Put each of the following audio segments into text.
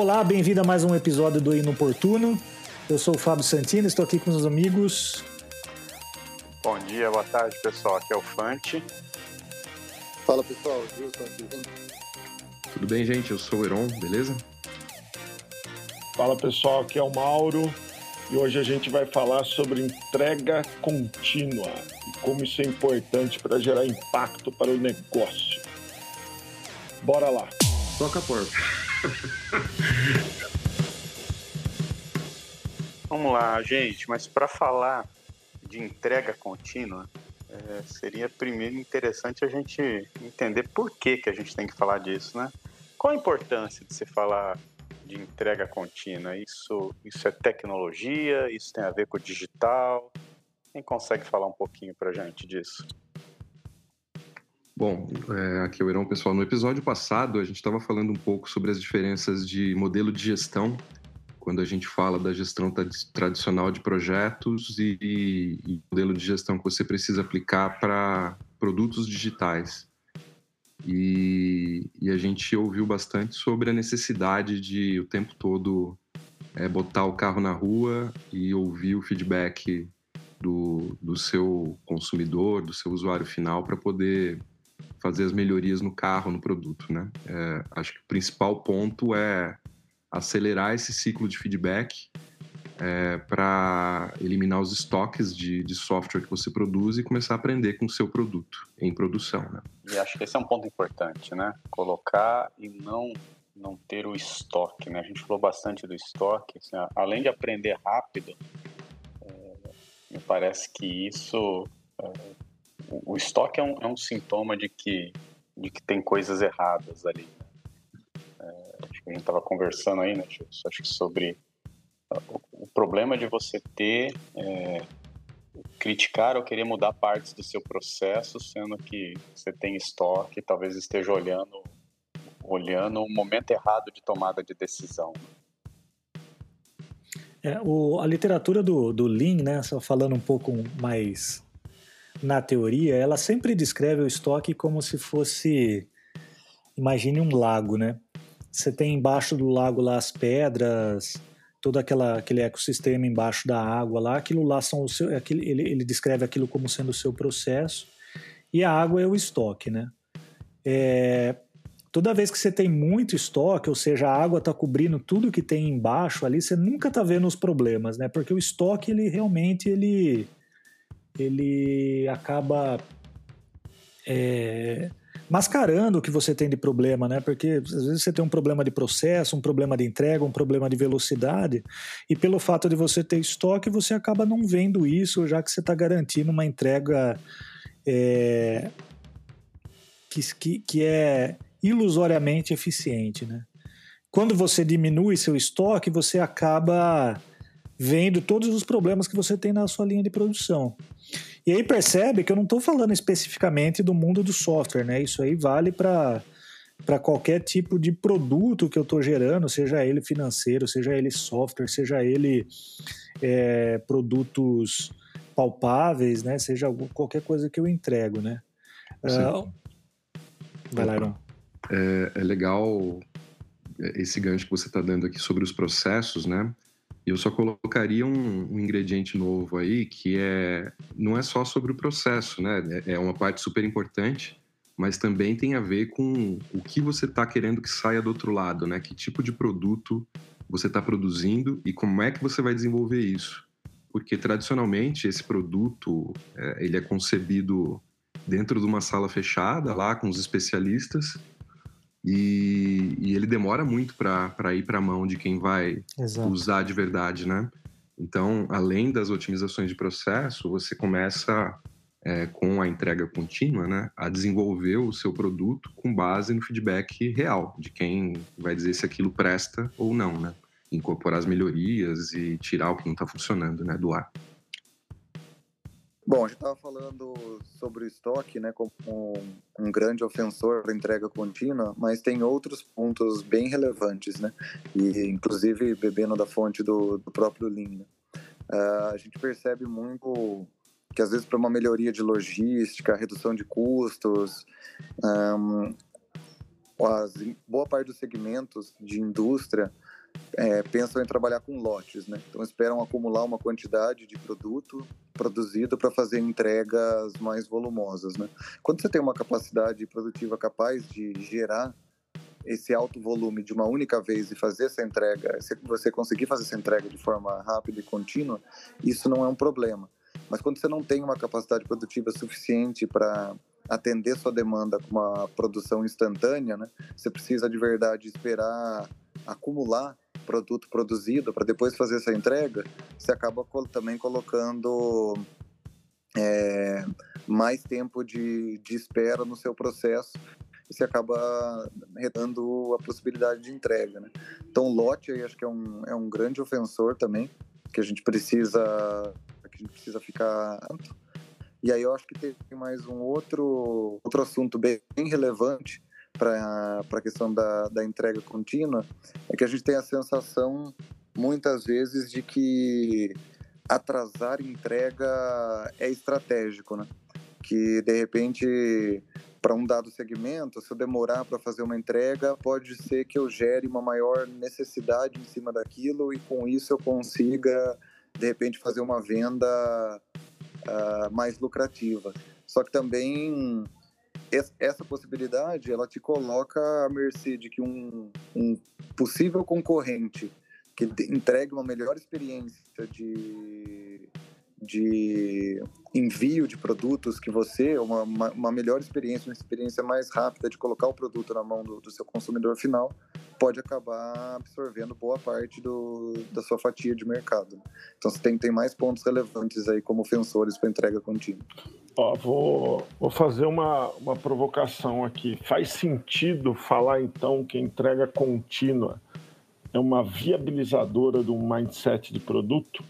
Olá, bem-vindo a mais um episódio do Inoportuno. Eu sou o Fábio Santini, estou aqui com os amigos. Bom dia, boa tarde, pessoal. Aqui é o Fante. Fala, pessoal. Aqui. Tudo bem, gente? Eu sou o Heron, beleza? Fala, pessoal. Aqui é o Mauro. E hoje a gente vai falar sobre entrega contínua e como isso é importante para gerar impacto para o negócio. Bora lá. Toca a porta. Vamos lá, gente, mas para falar de entrega contínua, é, seria primeiro interessante a gente entender por que, que a gente tem que falar disso, né? Qual a importância de se falar de entrega contínua? Isso, isso é tecnologia? Isso tem a ver com o digital? Quem consegue falar um pouquinho para a gente disso? Bom, é, aqui é o Irão, pessoal. No episódio passado, a gente estava falando um pouco sobre as diferenças de modelo de gestão, quando a gente fala da gestão tradicional de projetos e, e modelo de gestão que você precisa aplicar para produtos digitais. E, e, a gente ouviu bastante sobre a necessidade de o tempo todo é, botar o carro na rua e ouvir o feedback do, do seu consumidor, do seu usuário final, para poder fazer as melhorias no carro, no produto. Né? É, acho que o principal ponto é acelerar esse ciclo de feedback é, para eliminar os estoques de, de, software que você produz e começar a aprender com o seu produto em produção. Né? E acho que esse é um ponto importante, né? Colocar e não não ter o estoque, né? A gente falou bastante do estoque, assim, além de aprender rápido, é, me parece que isso, é, o, o, estoque é um, é um, sintoma de que de que tem coisas erradas ali. Né? É, acho que a gente estava conversando aí, né? Acho que sobre o problema de você ter é, criticar ou querer mudar partes do seu processo, sendo que você tem estoque, talvez esteja olhando olhando o momento errado de tomada de decisão. É, o, a literatura do, do Lean, né, só falando um pouco mais na teoria, ela sempre descreve o estoque como se fosse, imagine um lago, né? Você tem embaixo do lago lá as pedras, todo aquela, aquele ecossistema embaixo da água lá, aquilo lá são o seu, aquele, ele, ele descreve aquilo como sendo o seu processo, e a água é o estoque, né? É, toda vez que você tem muito estoque, ou seja, a água está cobrindo tudo que tem embaixo ali, você nunca está vendo os problemas, né? Porque o estoque, ele realmente, ele, ele acaba... É, mascarando o que você tem de problema, né? Porque às vezes você tem um problema de processo, um problema de entrega, um problema de velocidade, e pelo fato de você ter estoque, você acaba não vendo isso, já que você está garantindo uma entrega é, que, que, que é ilusoriamente eficiente, né? Quando você diminui seu estoque, você acaba vendo todos os problemas que você tem na sua linha de produção. E aí percebe que eu não estou falando especificamente do mundo do software, né? Isso aí vale para para qualquer tipo de produto que eu estou gerando, seja ele financeiro, seja ele software, seja ele é, produtos palpáveis, né? Seja qualquer coisa que eu entrego, né? Uh, vai lá, Iron. É, é legal esse gancho que você está dando aqui sobre os processos, né? Eu só colocaria um, um, ingrediente novo aí, que é não é só sobre o processo, né? É, é uma parte super importante, mas também tem a ver com o que você está querendo que saia do outro lado, né? Que tipo de produto você está produzindo e como é que você vai desenvolver isso? Porque tradicionalmente esse produto é, ele é concebido dentro de uma sala fechada lá com os especialistas e, e ele demora muito para ir para a mão de quem vai Exato. usar de verdade, né? Então, além das otimizações de processo, você começa é, com a entrega contínua, né, a desenvolver o seu produto com base no feedback real de quem vai dizer se aquilo presta ou não, né? Incorporar as melhorias e tirar o que não está funcionando, né, do ar. Bom, a gente estava falando sobre o estoque, né, como um, grande ofensor da entrega contínua, mas tem outros pontos bem relevantes, né, e inclusive bebendo da fonte do, do próprio Lean. Uh, a gente percebe muito que às vezes para uma melhoria de logística, redução de custos, um, as, boa parte dos segmentos de indústria é, pensam em trabalhar com lotes, né? Então esperam acumular uma quantidade de produto produzido para fazer entregas mais volumosas, né? Quando você tem uma capacidade produtiva capaz de gerar esse alto volume de uma única vez e fazer essa entrega, se você conseguir fazer essa entrega de forma rápida e contínua, isso não é um problema. Mas quando você não tem uma capacidade produtiva suficiente para atender sua demanda com uma produção instantânea, né? Você precisa de verdade esperar acumular produto produzido para depois fazer essa entrega. Você acaba também colocando é, mais tempo de, de espera no seu processo e você acaba retando a possibilidade de entrega, né? Então, lote aí acho que é um, é um grande ofensor também, que a gente precisa que a gente precisa ficar e aí eu acho que tem mais um outro, outro assunto bem relevante para a questão da, da entrega contínua, é que a gente tem a sensação, muitas vezes, de que atrasar entrega é estratégico, né? Que, de repente, para um dado segmento, se eu demorar para fazer uma entrega, pode ser que eu gere uma maior necessidade em cima daquilo e com isso eu consiga, de repente, fazer uma venda uh, mais lucrativa. Só que também essa possibilidade ela te coloca à mercê de que um, um possível concorrente que entregue uma melhor experiência de, de envio de produtos que você, uma, uma melhor experiência, uma experiência mais rápida de colocar o produto na mão do, do seu consumidor final, pode acabar absorvendo boa parte do, da sua fatia de mercado. Então você tem, tem mais pontos relevantes aí como ofensores para entrega contínua. Ó, vou, vou fazer uma, uma provocação aqui. Faz sentido falar então que entrega contínua é uma viabilizadora do mindset de produto?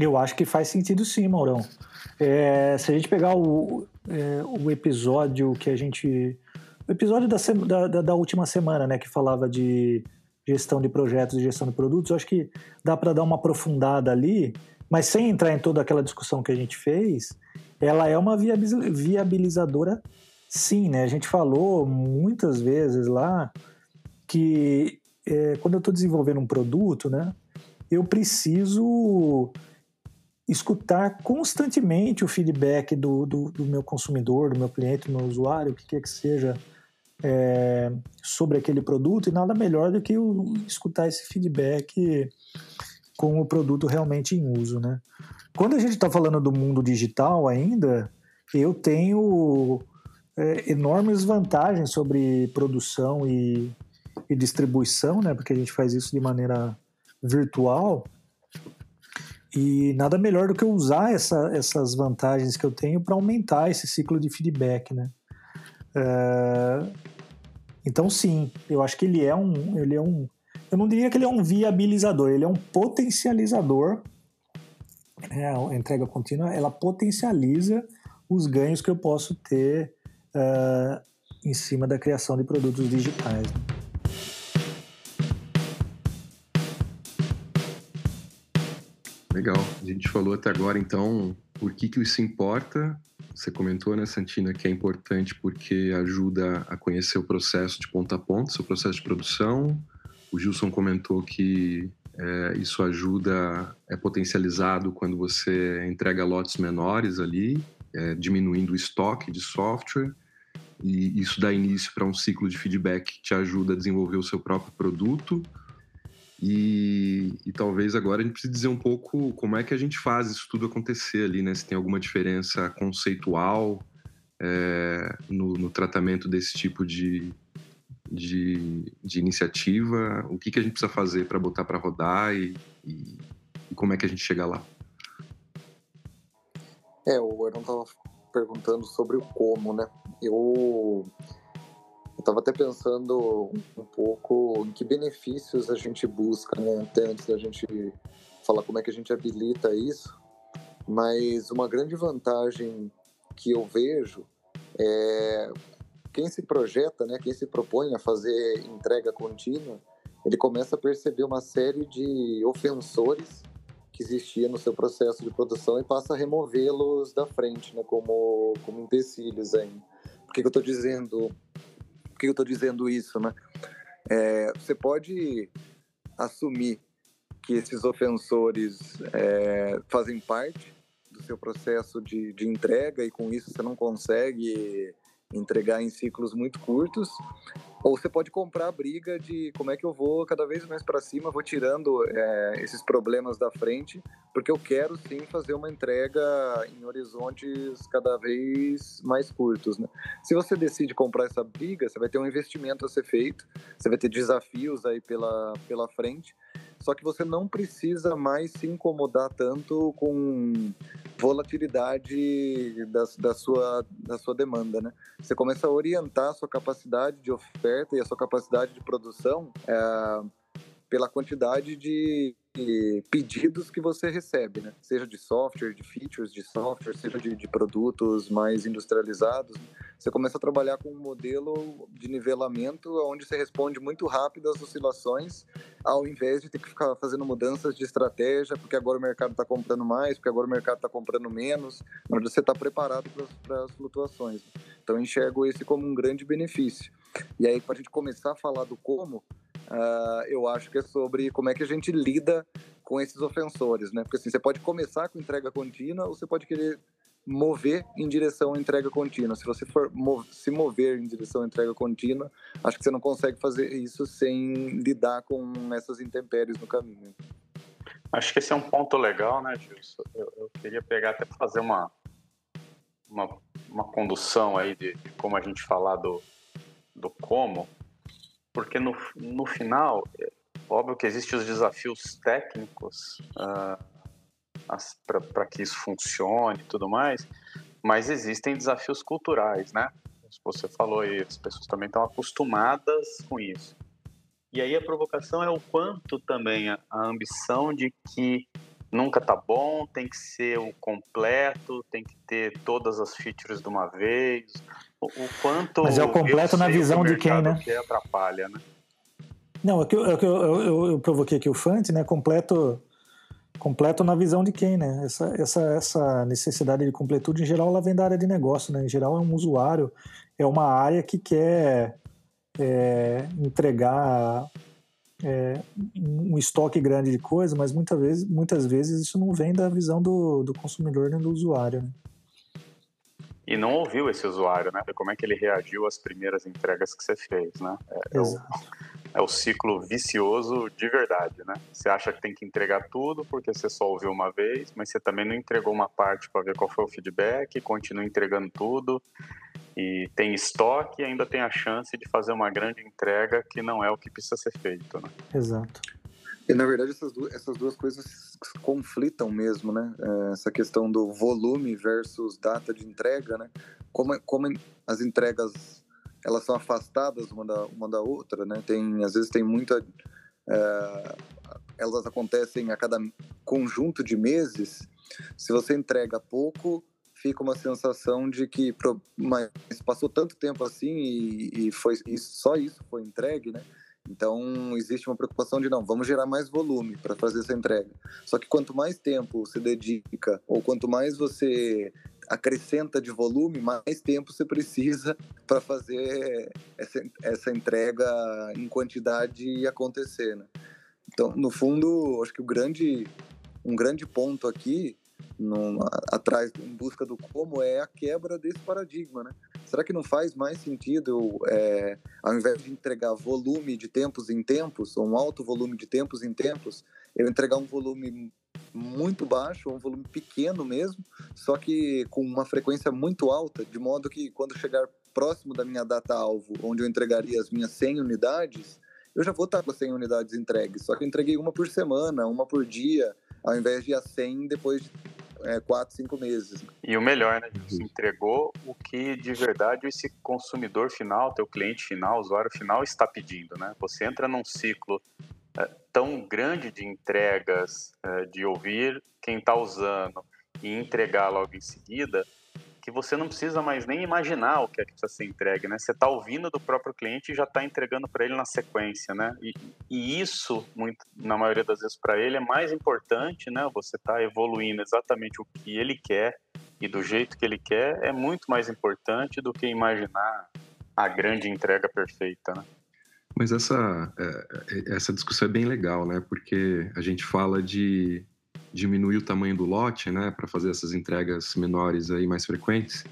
Eu acho que faz sentido sim, Maurão. É, se a gente pegar o, é, o episódio que a gente o episódio da, da, da, última semana, né, que falava de gestão de projetos e gestão de produtos, eu acho que dá para dar uma aprofundada ali, mas sem entrar em toda aquela discussão que a gente fez, ela é uma viabilizadora sim, né? A gente falou muitas vezes lá que é, quando eu estou desenvolvendo um produto, né, eu preciso escutar constantemente o feedback do, do, do, meu consumidor, do meu cliente, do meu usuário, o que quer que seja, é, sobre aquele produto e nada melhor do que o, escutar esse feedback com o produto realmente em uso, né? Quando a gente está falando do mundo digital ainda, eu tenho é, enormes vantagens sobre produção e, e distribuição, né? Porque a gente faz isso de maneira virtual. E nada melhor do que usar essa, essas vantagens que eu tenho para aumentar esse ciclo de feedback, né? É, então, sim, eu acho que ele é um, ele é um. Eu não diria que ele é um viabilizador, ele é um potencializador. É, a entrega contínua ela potencializa os ganhos que eu posso ter uh, em cima da criação de produtos digitais. Legal. A gente falou até agora, então, por que, que isso importa você comentou, né, Santina, que é importante porque ajuda a conhecer o processo de ponta a ponta, seu processo de produção. O Gilson comentou que é, isso ajuda, é potencializado quando você entrega lotes menores ali, é, diminuindo o estoque de software. E isso dá início para um ciclo de feedback que te ajuda a desenvolver o seu próprio produto e, e, talvez agora a gente precise dizer um pouco como é que a gente faz isso tudo acontecer ali, né? Se tem alguma diferença conceitual é, no, no, tratamento desse tipo de, de, de, iniciativa, o que, que a gente precisa fazer para botar para rodar e, e, e, como é que a gente chega lá? É, o Aaron estava perguntando sobre o como, né? Eu estava até pensando um pouco em que benefícios a gente busca, né? Até antes da gente falar como é que a gente habilita isso. Mas uma grande vantagem que eu vejo é quem se projeta, né? Quem se propõe a fazer entrega contínua, ele começa a perceber uma série de ofensores que existia no seu processo de produção e passa a removê-los da frente, né? Como como empecilhos ainda. que, que eu estou dizendo? Por que eu estou dizendo isso, né? É, você pode assumir que esses ofensores é, fazem parte do seu processo de, de entrega e com isso você não consegue entregar em ciclos muito curtos, ou você pode comprar a briga de como é que eu vou cada vez mais para cima, vou tirando é, esses problemas da frente, porque eu quero sim fazer uma entrega em horizontes cada vez mais curtos. Né? Se você decide comprar essa briga, você vai ter um investimento a ser feito, você vai ter desafios aí pela, pela frente, só que você não precisa mais se incomodar tanto com volatilidade da, da, sua, da sua demanda, né? Você começa a orientar a sua capacidade de oferta e a sua capacidade de produção é, pela quantidade de pedidos que você recebe, né? Seja de software, de features de software, seja de, de produtos mais industrializados. Você começa a trabalhar com um modelo de nivelamento onde você responde muito rápido às oscilações, ao invés de ter que ficar fazendo mudanças de estratégia, porque agora o mercado está comprando mais, porque agora o mercado está comprando menos, mas você está preparado para as flutuações. Então, enxergo esse como um grande benefício. E aí, para a gente começar a falar do como, uh, eu acho que é sobre como é que a gente lida com esses ofensores, né? Porque assim, você pode começar com entrega contínua ou você pode querer mover em direção à entrega contínua. Se você for se mover em direção à entrega contínua, acho que você não consegue fazer isso sem lidar com essas intempéries no caminho. Acho que esse é um ponto legal, né, Gilson? Eu, eu queria pegar até para fazer uma, uma, uma condução aí de, de, como a gente falar do, do como, porque no, no final, é óbvio que existem os desafios técnicos uh, para que isso funcione e tudo mais, mas existem desafios culturais, né? Você falou aí, as pessoas também estão acostumadas com isso. E aí a provocação é o quanto também a, a ambição de que nunca tá bom, tem que ser o completo, tem que ter todas as features de uma vez, o, o quanto. Mas é o completo na visão de quem, né? Que atrapalha, né? Não, é que, é que eu, eu, eu, eu, provoquei aqui o Fante, né? Completo, completo na visão de quem, né? Essa, essa, essa necessidade de completude, em geral, ela vem da área de negócio, né? Em geral, é um usuário, é uma área que quer é, entregar é, um estoque grande de coisa, mas muitas vezes, muitas vezes isso não vem da visão do, do consumidor nem do usuário, né? e não ouviu esse usuário, né? Como é que ele reagiu às primeiras entregas que você fez, né? É, é, o, é, o, ciclo vicioso de verdade, né? Você acha que tem que entregar tudo porque você só ouviu uma vez, mas você também não entregou uma parte para ver qual foi o feedback, continua entregando tudo e tem estoque e ainda tem a chance de fazer uma grande entrega que não é o que precisa ser feito, né? Exato. E na verdade essas duas, essas duas coisas conflitam mesmo, né? É, essa questão do volume versus data de entrega, né? Como, como as entregas elas são afastadas uma da, uma da outra, né? Tem, às vezes tem muita... É, elas acontecem a cada conjunto de meses. Se você entrega pouco, fica uma sensação de que mas passou tanto tempo assim e, e foi só isso foi entregue, né? Então, existe uma preocupação de não, vamos gerar mais volume para fazer essa entrega. Só que quanto mais tempo você dedica, ou quanto mais você acrescenta de volume, mais tempo você precisa para fazer essa, essa entrega em quantidade acontecer. Né? Então, no fundo, acho que o grande, um grande ponto aqui atrás, em busca do como, é a quebra desse paradigma, né? Será que não faz mais sentido, é, ao invés de entregar volume de tempos em tempos, ou um alto volume de tempos em tempos, eu entregar um volume muito baixo, um volume pequeno mesmo, só que com uma frequência muito alta, de modo que quando chegar próximo da minha data-alvo, onde eu entregaria as minhas 100 unidades, eu já vou estar com as 100 unidades entregues, só que eu entreguei uma por semana, uma por dia, ao invés de a 100 depois de é, quatro, cinco meses. E o melhor, né? Você entregou o que de verdade esse consumidor final, teu cliente final, usuário final está pedindo, né? Você entra num ciclo tão grande de entregas, é, de ouvir quem está usando e entregar logo em seguida, que você não precisa mais nem imaginar o que é que precisa ser entregue, né? Você está ouvindo do próprio cliente e já está entregando para ele na sequência, né? E, e, isso, muito, na maioria das vezes, para ele é mais importante, né? Você está evoluindo exatamente o que ele quer e do jeito que ele quer é muito mais importante do que imaginar a grande entrega perfeita, né? Mas essa, é, essa discussão é bem legal, né? Porque a gente fala de diminuir o tamanho do lote, né? Para fazer essas entregas menores aí mais frequentes.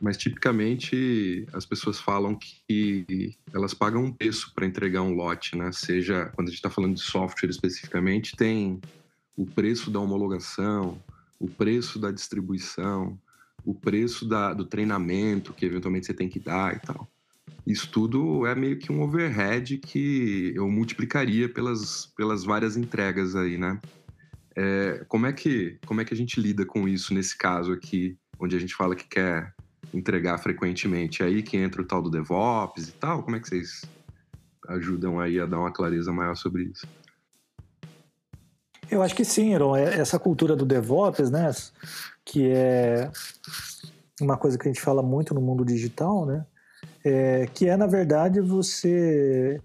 Mas tipicamente as pessoas falam que elas pagam um preço para entregar um lote, né? Seja quando a gente está falando de software especificamente, tem o preço da homologação, o preço da distribuição, o preço da, do treinamento que eventualmente você tem que dar e tal. Isso tudo é meio que um overhead que eu multiplicaria pelas, pelas várias entregas aí, né? É, como, é que, como é que a gente lida com isso nesse caso aqui, onde a gente fala que quer entregar frequentemente? É aí que entra o tal do DevOps e tal? Como é que vocês ajudam aí a dar uma clareza maior sobre isso? Eu acho que sim, Aaron. É, essa cultura do DevOps, né? Que é uma coisa que a gente fala muito no mundo digital, né? É, que é, na verdade, você.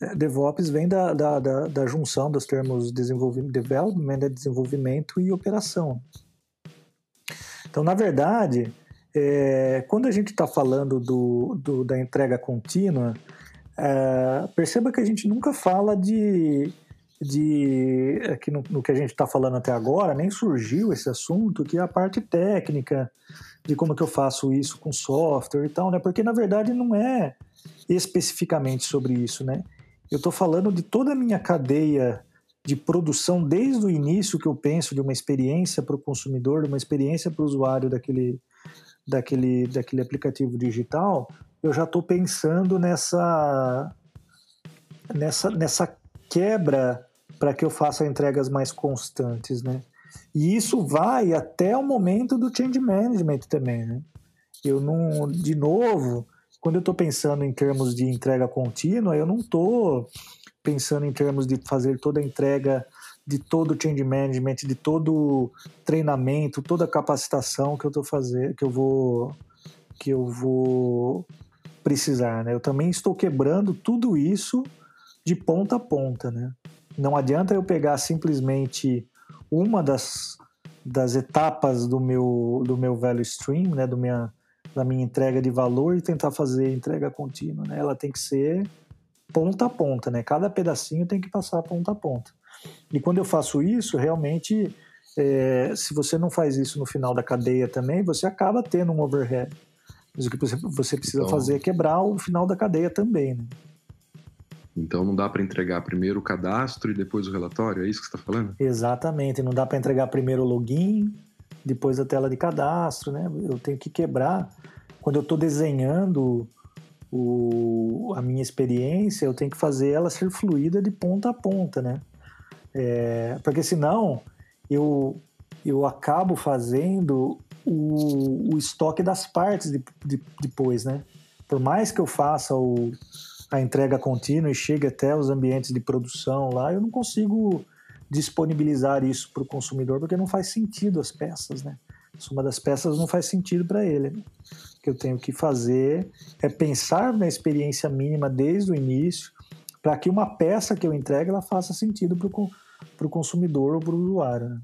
É, DevOps vem da, da, da, da junção dos termos desenvolvimento, development, né, desenvolvimento e operação. Então, na verdade, é, quando a gente está falando do, do, da entrega contínua, é, perceba que a gente nunca fala de, de aqui no, no que a gente está falando até agora, nem surgiu esse assunto, que é a parte técnica, de como que eu faço isso com software e tal, né? Porque na verdade não é especificamente sobre isso, né? Eu estou falando de toda a minha cadeia de produção desde o início que eu penso de uma experiência para o consumidor, de uma experiência para o usuário daquele, daquele, daquele aplicativo digital, eu já estou pensando nessa, nessa, nessa quebra para que eu faça entregas mais constantes, né? E isso vai até o momento do change management também, né? Eu não, de novo, quando eu estou pensando em termos de entrega contínua, eu não estou pensando em termos de fazer toda a entrega de todo o change management, de todo treinamento, toda a capacitação que eu estou fazendo, que eu vou que eu vou precisar, né? Eu também estou quebrando tudo isso de ponta a ponta, né? Não adianta eu pegar simplesmente uma das, das etapas do meu, do meu value stream, né, do minha, da minha entrega de valor e tentar fazer entrega contínua. Né? Ela tem que ser ponta a ponta, né? cada pedacinho tem que passar ponta a ponta. E quando eu faço isso, realmente, é, se você não faz isso no final da cadeia também, você acaba tendo um overhead. Mas o que você, você precisa então... fazer é quebrar o final da cadeia também. Né? Então não dá para entregar primeiro o cadastro e depois o relatório, é isso que você está falando? Exatamente, não dá para entregar primeiro o login, depois a tela de cadastro, né? Eu tenho que quebrar. Quando eu estou desenhando o, a minha experiência, eu tenho que fazer ela ser fluida de ponta a ponta, né? É, porque senão eu, eu acabo fazendo o, o estoque das partes de, de, depois, né? Por mais que eu faça o, a entrega contínua e chega até os ambientes de produção lá, eu não consigo disponibilizar isso para o consumidor porque não faz sentido as peças, né? Uma das peças não faz sentido para ele. Né? O que eu tenho que fazer é pensar na experiência mínima desde o início para que uma peça que eu entregue ela faça sentido para o consumidor ou para o usuário. Né?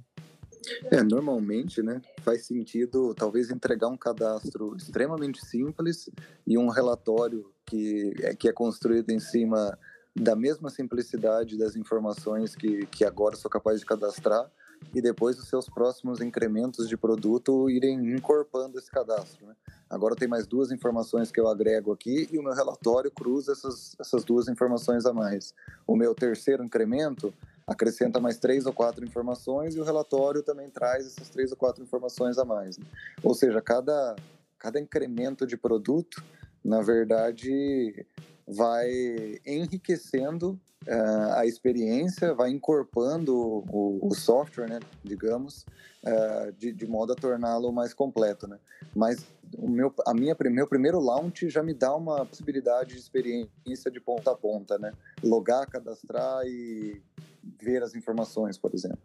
É, normalmente, né, faz sentido talvez entregar um cadastro extremamente simples e um relatório que é, que é construído em cima da mesma simplicidade das informações que, que agora sou capaz de cadastrar e depois os seus próximos incrementos de produto irem incorporando esse cadastro. Né? Agora tem mais duas informações que eu agrego aqui e o meu relatório cruza essas, essas duas informações a mais. O meu terceiro incremento acrescenta mais três ou quatro informações e o relatório também traz essas três ou quatro informações a mais. Né? Ou seja, cada, cada incremento de produto, na verdade, vai enriquecendo uh, a experiência, vai incorporando o, o software, né, digamos, uh, de, de modo a torná-lo mais completo. Né? Mas o meu, a minha, meu primeiro launch já me dá uma possibilidade de experiência de ponta a ponta, né? Logar, cadastrar e ver as informações, por exemplo.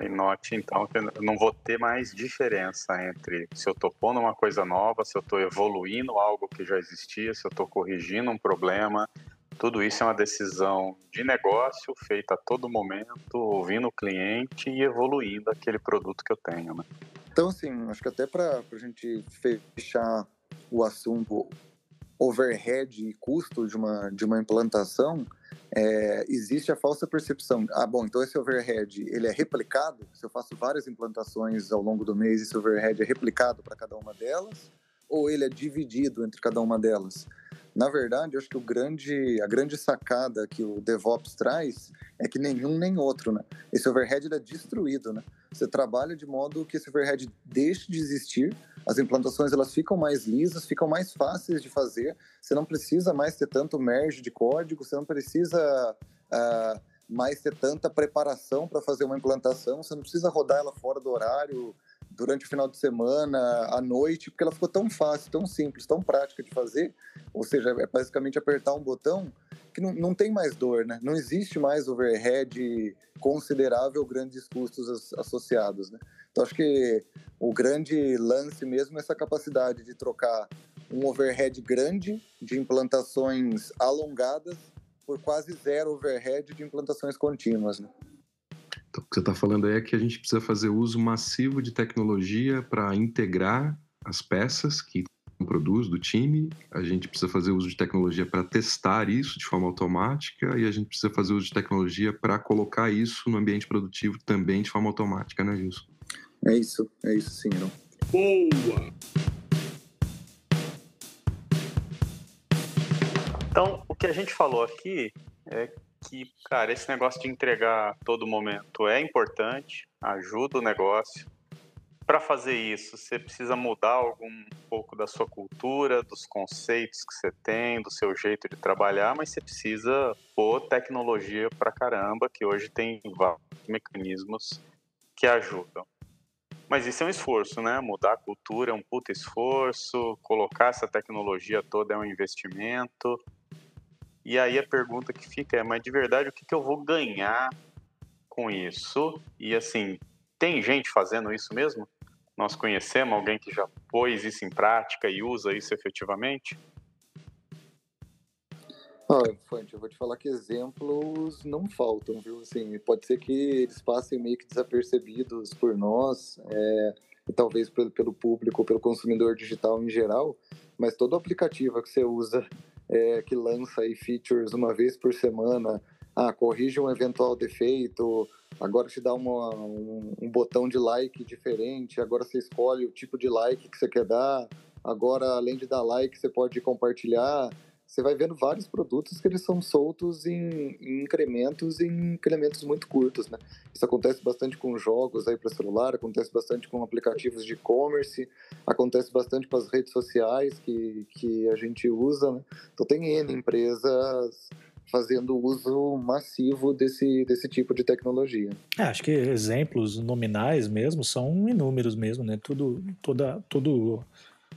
E note então que eu não vou ter mais diferença entre se eu estou pondo uma coisa nova, se eu estou evoluindo algo que já existia, se eu estou corrigindo um problema. Tudo isso é uma decisão de negócio feita a todo momento, ouvindo o cliente e evoluindo aquele produto que eu tenho. Né? Então, assim, acho que até para a gente fechar o assunto overhead e custo de uma, de uma implantação, é, existe a falsa percepção. Ah, bom, então esse overhead ele é replicado. Se eu faço várias implantações ao longo do mês, esse overhead é replicado para cada uma delas, ou ele é dividido entre cada uma delas? Na verdade, eu acho que o grande, a grande sacada que o DevOps traz é que nenhum nem outro, né? Esse overhead é destruído, né? Você trabalha de modo que esse overhead deixe de existir, as implantações elas ficam mais lisas, ficam mais fáceis de fazer, você não precisa mais ter tanto merge de código, você não precisa uh, mais ter tanta preparação para fazer uma implantação, você não precisa rodar ela fora do horário, durante o final de semana, à noite, porque ela ficou tão fácil, tão simples, tão prática de fazer, ou seja, é basicamente apertar um botão que não, não tem mais dor, né? Não existe mais overhead considerável, grandes custos associados, né? Então acho que o grande lance mesmo é essa capacidade de trocar um overhead grande de implantações alongadas por quase zero overhead de implantações contínuas, né? Então, o que você está falando aí é que a gente precisa fazer uso massivo de tecnologia para integrar as peças que produz do time, a gente precisa fazer uso de tecnologia para testar isso de forma automática e a gente precisa fazer uso de tecnologia para colocar isso no ambiente produtivo também de forma automática, né, Wilson? É isso, é isso sim, não. Boa! Então, o que a gente falou aqui é que, cara, esse negócio de entregar a todo momento é importante, ajuda o negócio. Para fazer isso, você precisa mudar algum pouco da sua cultura, dos conceitos que você tem, do seu jeito de trabalhar, mas você precisa pôr tecnologia para caramba, que hoje tem vários mecanismos que ajudam. Mas isso é um esforço, né? Mudar a cultura é um puta esforço, colocar essa tecnologia toda é um investimento. E aí a pergunta que fica é, mas de verdade, o que, que eu vou ganhar com isso? E assim, tem gente fazendo isso mesmo? Nós conhecemos alguém que já pôs isso em prática e usa isso efetivamente? Ah, Infante, eu vou te falar que exemplos não faltam, viu? Assim, pode ser que eles passem meio que desapercebidos por nós, é, e talvez pelo público, pelo consumidor digital em geral, mas todo aplicativo que você usa é, que lança aí features uma vez por semana, ah, corrige um eventual defeito, agora te dá uma, um, um, botão de like diferente, agora você escolhe o tipo de like que você quer dar, agora além de dar like você pode compartilhar, você vai vendo vários produtos que eles são soltos em, em incrementos em incrementos muito curtos, né? Isso acontece bastante com jogos aí para celular, acontece bastante com aplicativos de e-commerce, acontece bastante com as redes sociais que, que a gente usa, né? Então tem N empresas fazendo uso massivo desse, desse tipo de tecnologia. É, acho que exemplos nominais mesmo são inúmeros mesmo, né? Tudo, toda, todo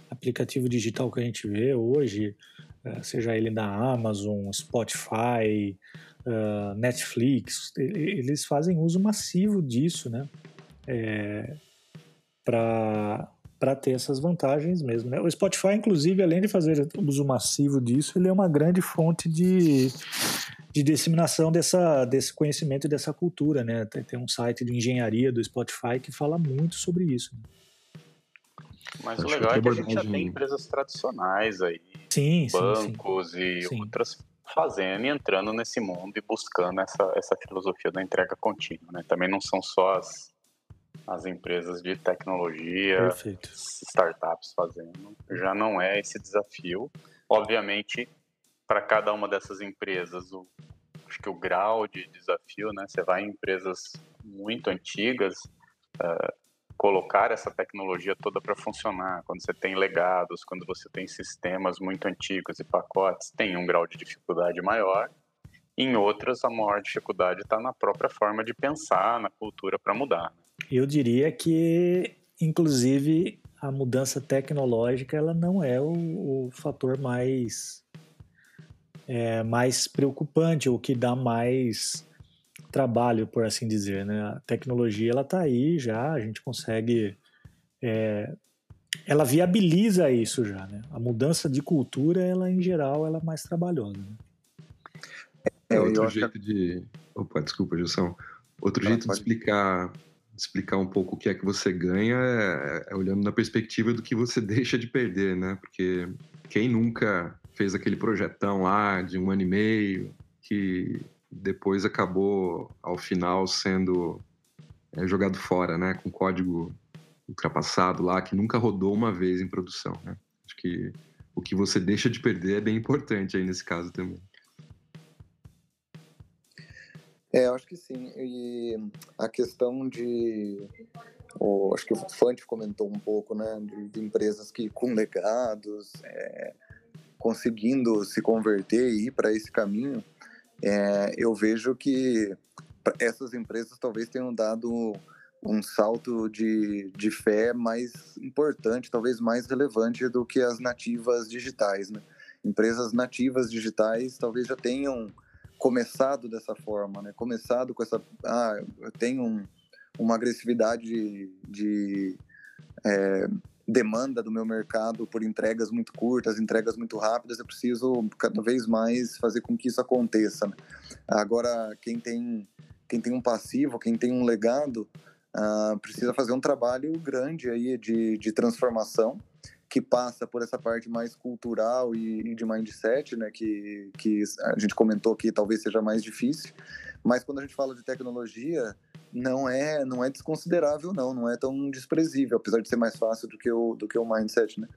aplicativo digital que a gente vê hoje, seja ele da Amazon, Spotify, uh, Netflix, eles fazem uso massivo disso, né? É, para ter essas vantagens mesmo. Né? O Spotify, inclusive, além de fazer uso massivo disso, ele é uma grande fonte de, de disseminação dessa, desse conhecimento e dessa cultura. Né? Tem, tem um site de engenharia do Spotify que fala muito sobre isso. Né? Mas Acho o legal é que a gente já tem empresas tradicionais aí, sim, bancos sim, sim. e sim. outras fazendo e entrando nesse mundo e buscando essa, essa filosofia da entrega contínua. Né? Também não são só as, as empresas de tecnologia, Perfeito. startups fazendo. Já não é esse desafio. Obviamente, para cada uma dessas empresas, o, acho que o grau de desafio, né? Você vai em empresas muito antigas, uh, colocar essa tecnologia toda para funcionar. Quando você tem legados, quando você tem sistemas muito antigos e pacotes, tem um grau de dificuldade maior. Em outras, a maior dificuldade está na própria forma de pensar, na cultura para mudar. Eu diria que, inclusive, a mudança tecnológica ela não é o, o fator mais é, mais preocupante, o que dá mais trabalho, por assim dizer, né? A tecnologia ela está aí já, a gente consegue, é, ela viabiliza isso já, né? A mudança de cultura, ela em geral, ela é mais trabalhosa. Né? É outro jeito que... de, opa, desculpa, Gilson, outro jeito pode... de explicar, explicar um pouco o que é que você ganha é, é olhando na perspectiva do que você deixa de perder, né? Porque quem nunca fez aquele projetão lá de um ano e meio que depois acabou ao final sendo é, jogado fora, né? Com código ultrapassado lá que nunca rodou uma vez em produção, né? Acho que o que você deixa de perder é bem importante aí nesse caso também. É, acho que sim. E a questão de. Oh, acho que o Fante comentou um pouco, né? De, de empresas que com legados, é, conseguindo se converter e ir para esse caminho, é, eu vejo que essas empresas talvez tenham dado um salto de, de fé mais importante, talvez mais relevante do que as nativas digitais, né? Empresas nativas digitais talvez já tenham começado dessa forma, né? Começado com essa, ah, eu tenho um, uma agressividade de, de é, demanda do meu mercado por entregas muito curtas, entregas muito rápidas, eu preciso cada vez mais fazer com que isso aconteça. Né? Agora, quem tem quem tem um passivo, quem tem um legado, uh, precisa fazer um trabalho grande aí de, de transformação que passa por essa parte mais cultural e, e, de mindset, né, que, que a gente comentou aqui, talvez seja mais difícil, mas quando a gente fala de tecnologia, não é não é desconsiderável não, não é tão desprezível, apesar de ser mais fácil do que o do que o mindset, né?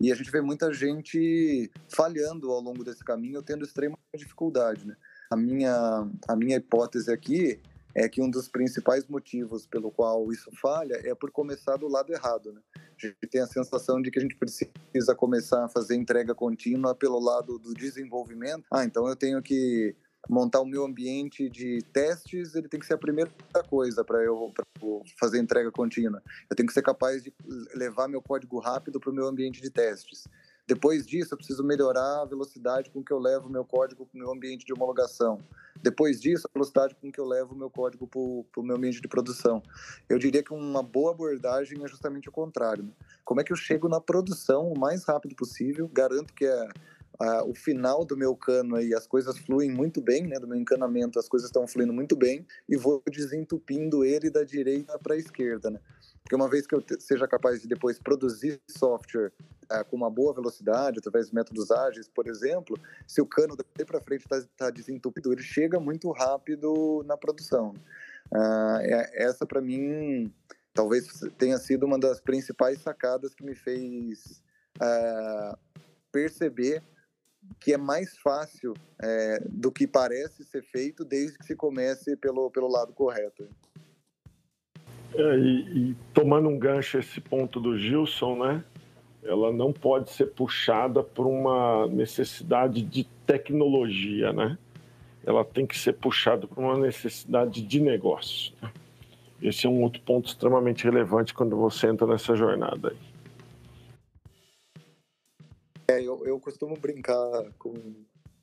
E a gente vê muita gente falhando ao longo desse caminho, tendo extrema dificuldade, né? A minha a minha hipótese aqui é que um dos principais motivos pelo qual isso falha é por começar do lado errado. Né? A gente tem a sensação de que a gente precisa começar a fazer entrega contínua pelo lado do desenvolvimento. Ah, então eu tenho que montar o meu ambiente de testes, ele tem que ser a primeira coisa para eu, eu, fazer entrega contínua. Eu tenho que ser capaz de levar meu código rápido para o meu ambiente de testes. Depois disso, eu preciso melhorar a velocidade com que eu levo meu código para o meu ambiente de homologação. Depois disso, a velocidade com que eu levo meu código para o meu ambiente de produção. Eu diria que uma boa abordagem é justamente o contrário. Né? Como é que eu chego na produção o mais rápido possível? Garanto que é o final do meu cano aí, as coisas fluem muito bem, né? Do meu encanamento, as coisas estão fluindo muito bem e vou desentupindo ele da direita para a esquerda, né? Porque uma vez que eu seja capaz de depois produzir software uh, com uma boa velocidade, através de métodos ágeis, por exemplo, se o cano daí para frente está tá desentupido, ele chega muito rápido na produção. Uh, é, essa, para mim, talvez tenha sido uma das principais sacadas que me fez perceber que é mais fácil é, do que parece ser feito desde que se comece pelo, pelo lado correto. É, e, e, tomando um gancho esse ponto do Gilson, né? Ela não pode ser puxada por uma necessidade de tecnologia, né? Ela tem que ser puxada por uma necessidade de negócio. Né? Esse é um outro ponto extremamente relevante quando você entra nessa jornada aí. Eu, eu costumo brincar com,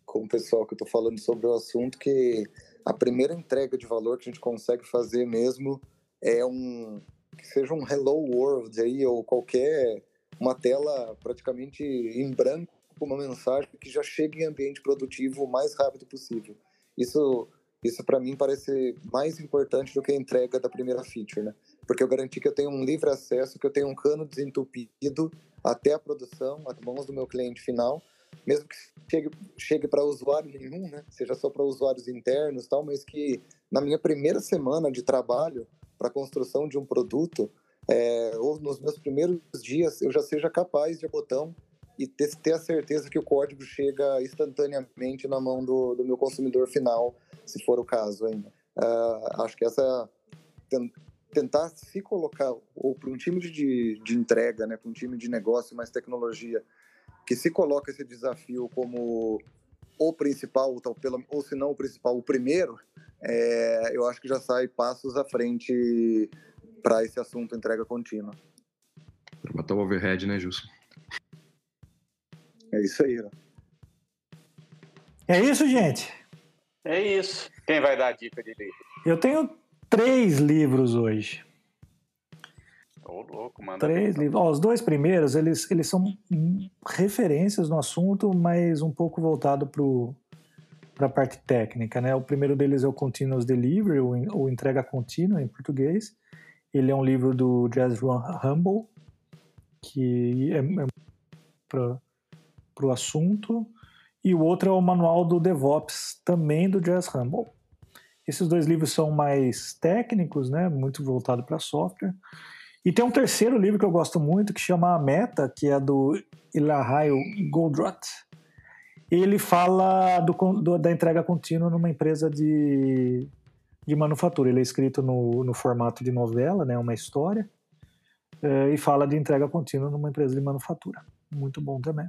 com o pessoal que eu tô falando sobre o assunto que a primeira entrega de valor que a gente consegue fazer mesmo é um que seja um hello world aí ou qualquer uma tela praticamente em branco com uma mensagem que já chegue em ambiente produtivo o mais rápido possível. Isso isso para mim parece mais importante do que a entrega da primeira feature, né? Porque eu garanti que eu tenho um livre acesso, que eu tenho um cano desentupido até a produção, às mãos do meu cliente final, mesmo que chegue, chegue para usuário nenhum, né? Seja só para usuários internos, tal, mas que na minha primeira semana de trabalho para a construção de um produto, é, ou nos meus primeiros dias, eu já seja capaz de botão e ter, ter, a certeza que o código chega instantaneamente na mão do, do meu consumidor final, se for o caso ainda. Uh, acho que essa tentar se colocar ou para um time de, de entrega, né, para um time de negócio mais tecnologia, que se coloca esse desafio como o principal, ou, pela, ou se não o principal, o primeiro, é, eu acho que já sai passos à frente para esse assunto entrega contínua. Para matar o overhead, né, Gilson? É isso aí. Né? É isso, gente? É isso. Quem vai dar a dica de livro? Eu tenho três livros hoje. Ô, louco, mano. Três livros. Ó, os dois primeiros, eles, eles são referências no assunto, mas um pouco voltado para para a parte técnica, né? O primeiro deles é o Continuous Delivery, ou entrega contínua em português, Ele é um livro do Jazz Humble, que é, é para o assunto. E o outro é o Manual do DevOps, também do Jazz Humble. Esses dois livros são mais técnicos, né, muito voltado para software. E tem um terceiro livro que eu gosto muito, que chama A Meta, que é do Ilahayo Goldratt. Ele fala do, do, da entrega contínua numa empresa de, de manufatura. Ele é escrito no, no formato de novela, né, uma história, é, e fala de entrega contínua numa empresa de manufatura. Muito bom também.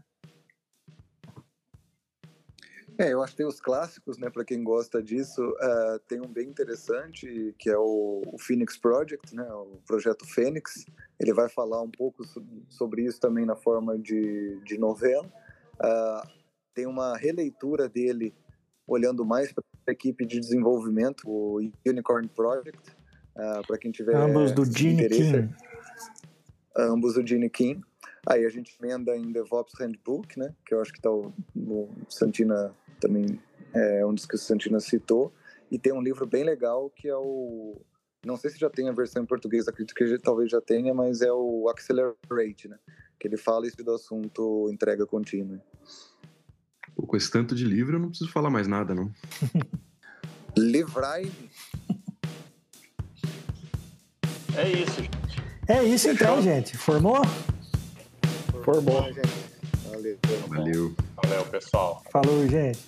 É, eu acho que tem os clássicos, né, para quem gosta disso. Uh, tem um bem interessante, que é o, o, Phoenix Project, né, o projeto Fênix. Ele vai falar um pouco sobre isso também na forma de, de novela. Uh, tem uma releitura dele olhando mais para a equipe de desenvolvimento, o Unicorn Project, uh, para quem tiver Ambos do Gene King. Ambos do Gene King. Aí a gente emenda em DevOps Handbook, né? Que eu acho que está o, o Santina também é um dos que o Santina citou. E tem um livro bem legal que é o. Não sei se já tem a versão em português, acredito que talvez já tenha, mas é o Accelerate, né? Que ele fala isso do assunto entrega contínua. Pô, com esse tanto de livro eu não preciso falar mais nada, não. Livrai. É isso. É isso então, gente. Formou? Formou. gente. Valeu. Valeu. Valeu, pessoal. Falou, gente.